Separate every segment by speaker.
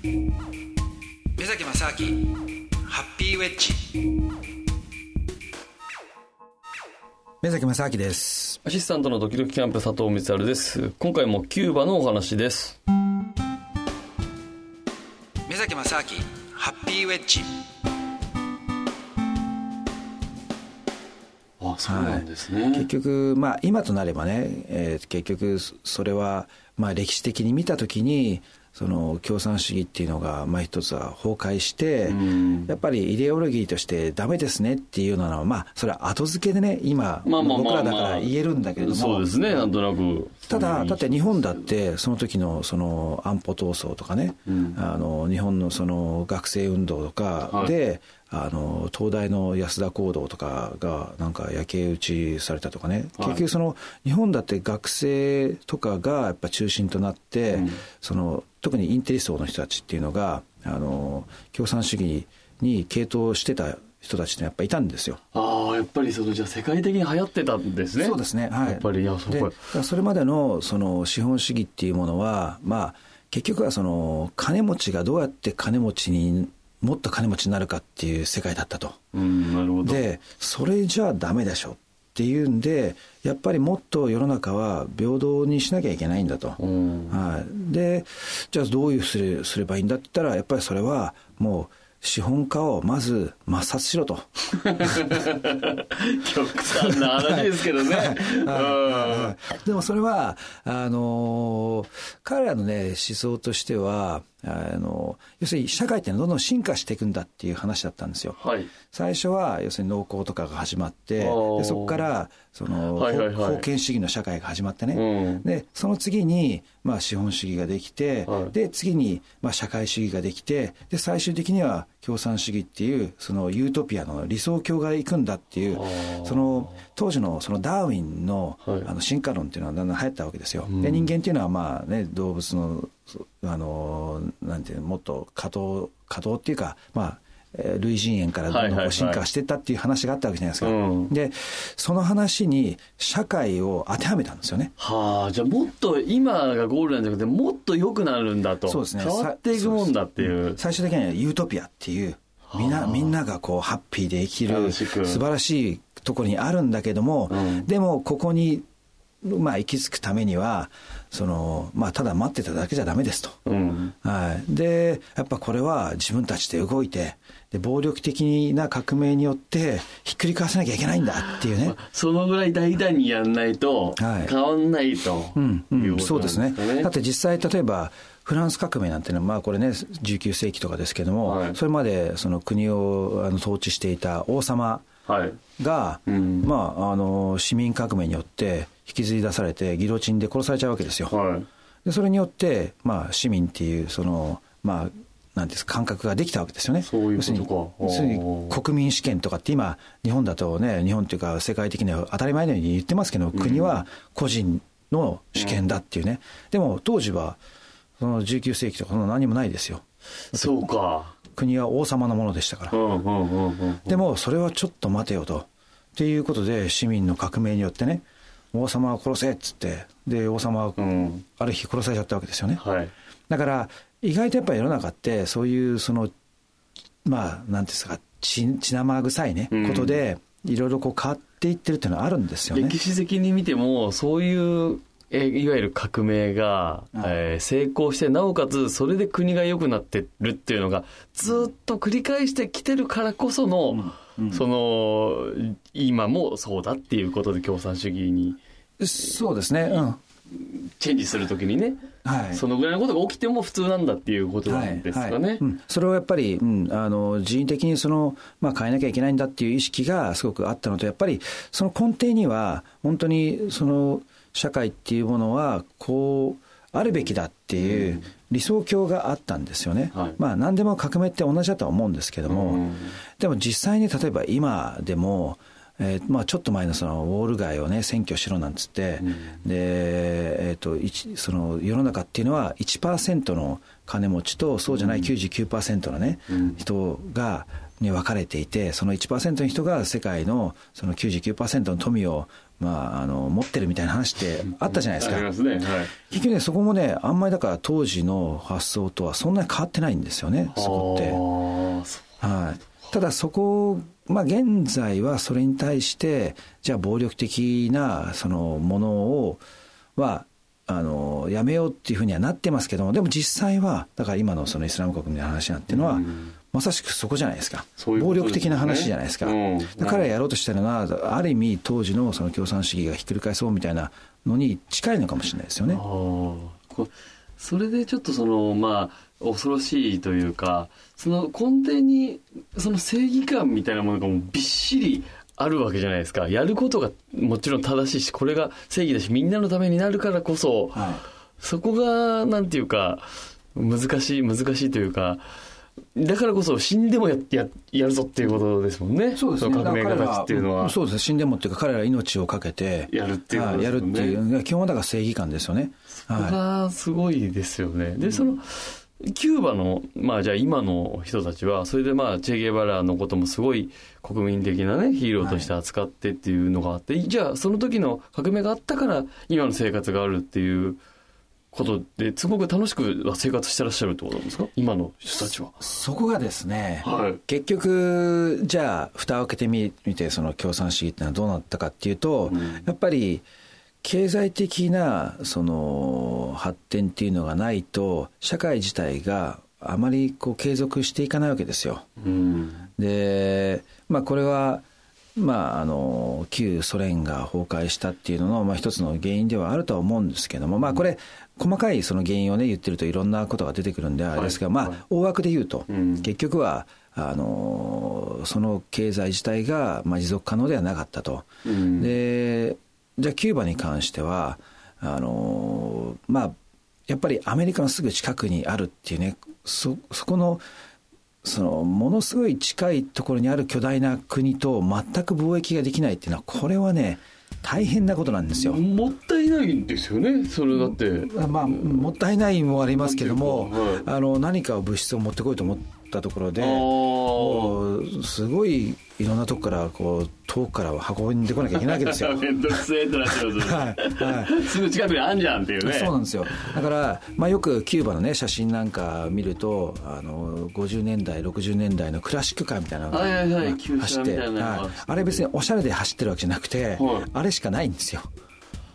Speaker 1: 目崎正明ハッピーウェッジ。目崎正明です。
Speaker 2: アシスタントのドキドキキャンプ佐藤光晴です。今回もキューバのお話です。
Speaker 1: 目崎正明ハッピーウェッジ。
Speaker 2: あそうなんですね、はい、
Speaker 1: 結局まあ今となればね、えー、結局それはまあ歴史的に見たときにその共産主義っていうのが、まあ、一つは崩壊して、やっぱりイデオロギーとしてダメですねっていうのは、まあ、それは後付けでね、今、僕らだから言えるんだけれども、
Speaker 2: そうですね、なんとなく。
Speaker 1: ただ、だって日本だって、その時のその安保闘争とかね、うん、あの日本のその学生運動とかで、はいあの東大の安田講堂とかがなんか焼け討ちされたとかね、結局その日本だって学生とかがやっぱ中心となって、うん、その特にインテリ層の人たちっていうのがあの共産主義に傾倒してた人たちってやっぱいたんですよ。
Speaker 2: ああ、やっぱりそのじゃ世界的に流行ってたんですね。
Speaker 1: そうですね。はい。
Speaker 2: やっぱりいやそ。
Speaker 1: それまでのその資本主義っていうものは、まあ結局はその金持ちがどうやって金持ちにもっと金持ちになるかっていう世界だったと。
Speaker 2: うん、なるほど。
Speaker 1: で、それじゃあダメでしょっていうんで、やっぱりもっと世の中は平等にしなきゃいけないんだと。はい、で、じゃあどういうすれすればいいんだって言ったら、やっぱりそれはもう、資本家をまず抹殺しろと。
Speaker 2: 極端な話ですけどね。
Speaker 1: でもそれは、あのー、彼らのね、思想としては、あの要するに社会ってどんどん進化していくんだっていう話だったんですよ。はい、最初は要するに農耕とかが始まってでそこからその、はいはいはい、封建主義の社会が始まってね、うん、でその次に、まあ、資本主義ができて、はい、で次に、まあ、社会主義ができてで最終的には共産主義っていうそのユートピアの理想郷が行くんだっていうその当時のそのダーウィンの,、あの進化論っていうのはだんだん流行ったわけですよ。で人間っていうのはまあね動物のあのなんていうもっと可動可動っていうかまあ類人猿からどんどん進化していったっていう話があったわけじゃないですか、うん、でその話に社会を当てはめたんですよね。
Speaker 2: はあじゃあもっと今がゴールなんじゃなくてもっと良くなるんだと。そうですね。変わっていくもんだっていう。
Speaker 1: 最終的にはユートピアっていうみんなみんながこうハッピーで生きる素晴らしいところにあるんだけども、うん、でもここにまあ、行き着くためにはその、まあ、ただ待ってただけじゃダメですと、うん、はい、でやっぱこれは自分たちで動いてで暴力的な革命によってひっくり返さなきゃいけないんだっていうね。
Speaker 2: そのぐらい大胆にやんないと変わんないと、はい、うん。
Speaker 1: うん、そうですね。だって実際例えばフランス革命なんていうのは、まあこれね、19世紀とかですけども、はい、それまでその国をあの統治していた王様が、はいうん、まあ、あの、市民革命によって引きずり出されて、ギロチンで殺されちゃうわけですよ。はい、でそれによって、まあ、市民っていう、その、まあ、なんです感覚ができたわけですよね。
Speaker 2: そういうこ
Speaker 1: とか。要するに国民主権とかって今、日本だとね、日本というか世界的には当たり前のように言ってますけど、国は個人の主権だっていうね。うん、でも当時は、その19世紀とかその何もないですよ。
Speaker 2: そうか。
Speaker 1: 国は王様のものでしたから。でもそれはちょっと待てよと。っていうことで市民の革命によってね、王様を殺せっつって、で、王様はある日殺されちゃったわけですよね。はい、だから、意外とやっぱり世の中ってそういうその、まあ、なんですか、血血生臭いね、ことで、いろいろこう変わっていってるっていうのはあるんですよね。
Speaker 2: 歴史的に見ても、そういうえいわゆる革命が、えー、成功して、なおかつそれで国が良くなってるっていうのが、ずっと繰り返してきてるからこその、うんうん、その、今もそうだっていうことで共産主義に。
Speaker 1: そうですね。うん。
Speaker 2: チェンジするときにね、はい、そのぐらいのことが起きても普通なんだっていうことなんですかね。はいはいうん、
Speaker 1: それをやっぱり、うん、あの人為的にその、まあ、変えなきゃいけないんだっていう意識がすごくあったのと、やっぱりその根底には、本当にその、社会っていうものはこうあるべきだっていう理想郷があったんですよね。はい、まあ何でも革命って同じだとは思うんですけども、うん、でも実際に例えば今でも、えーまあ、ちょっと前のそのウォール街をね占拠しろなんつって、うん、で、えーと、その世の中っていうのは1%の金持ちとそうじゃない99%のね、うん、人がに分かれていて、その1%の人が世界のその99%の富を、まあ、あの、持ってるみたいな話ってあったじゃないですか。ありますね。はい。結局ね、そこもね、あんまりだから当時の発想とはそんなに変わってないんですよね、そこって。はい。ただそこ、まあ現在はそれに対して、じゃあ暴力的なそのものを、は、あの、やめようっていうふうにはなってますけども、でも実際は、だから今のそのイスラム国の話なんていうのは、うんまさしくそこじゃないですか。ううすね、暴力的な話じゃないですか。うん、彼らやろうとしてるのは、ある意味当時のその共産主義がひっくり返そうみたいなのに近いのかもしれないですよね。
Speaker 2: それでちょっとその、まあ、恐ろしいというか、その根底に、その正義感みたいなものがもうびっしりあるわけじゃないですか。やることがもちろん正しいし、これが正義だし、みんなのためになるからこそ、はい、そこが、なんていうか、難しい、難しいというか、だからこそ死んでもやややるぞっていうことですもんね。
Speaker 1: そうです
Speaker 2: ね。革命家たちっていうのは。
Speaker 1: そうです死んでもっていうか彼ら命をかけて。
Speaker 2: やるっていう、
Speaker 1: ね、やるっていう。基本はだから正義感ですよね。
Speaker 2: そこがすごいですよね。で、その、キューバの、まあじゃあ今の人たちは、それでまあチェゲバラのこともすごい国民的なね、ヒーローとして扱ってっていうのがあって、はい、じゃあその時の革命があったから今の生活があるっていうことですごく楽しく生活してらっしゃるってことなんですか？今の人たちは。
Speaker 1: そこがですね、はい、結局、じゃあ、蓋を開けてみて、その共産主義ってのはどうなったかっていうと、うん、やっぱり、経済的なその発展っていうのがないと、社会自体があまりこう継続していかないわけですよ。うん、で、まあこれは、まあ、あの旧ソ連が崩壊したっていうのの、まあ、一つの原因ではあるとは思うんですけども、まあ、これ、細かいその原因をね、言ってるといろんなことが出てくるんであれですが、まあ、大枠で言うと、結局は、あのその経済自体が、まあ、持続可能ではなかったと。で、じゃあキューバに関しては、あのまあ、やっぱりアメリカのすぐ近くにあるっていうね、そ、そこの、その、ものすごい近いところにある巨大な国と全く貿易ができないっていうのは、これはね、大変なことなんですよ。
Speaker 2: もったいないんですよね、それだって。
Speaker 1: まあ、もったいないもありますけども、はい、あの何か物質を持ってこいと思ったところで、すごいいろんなとこからこう遠くから運んでこなきゃいけないわけですよ。
Speaker 2: 面倒くせえってなっちゃうはいはい、すぐ近くにあんじゃんっていうね。
Speaker 1: そうなんですよ。だから、まあ、よくキューバのね写真なんか見るとあの50年代60年代のクラシックカーみたいなのが走って、はい、あれ別におしゃれで走ってるわけじゃなくて、はい、あれしかないんですよ。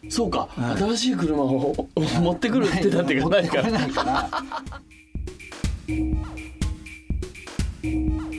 Speaker 2: そうか、はい、新しい車を持ってくるってだってがないから。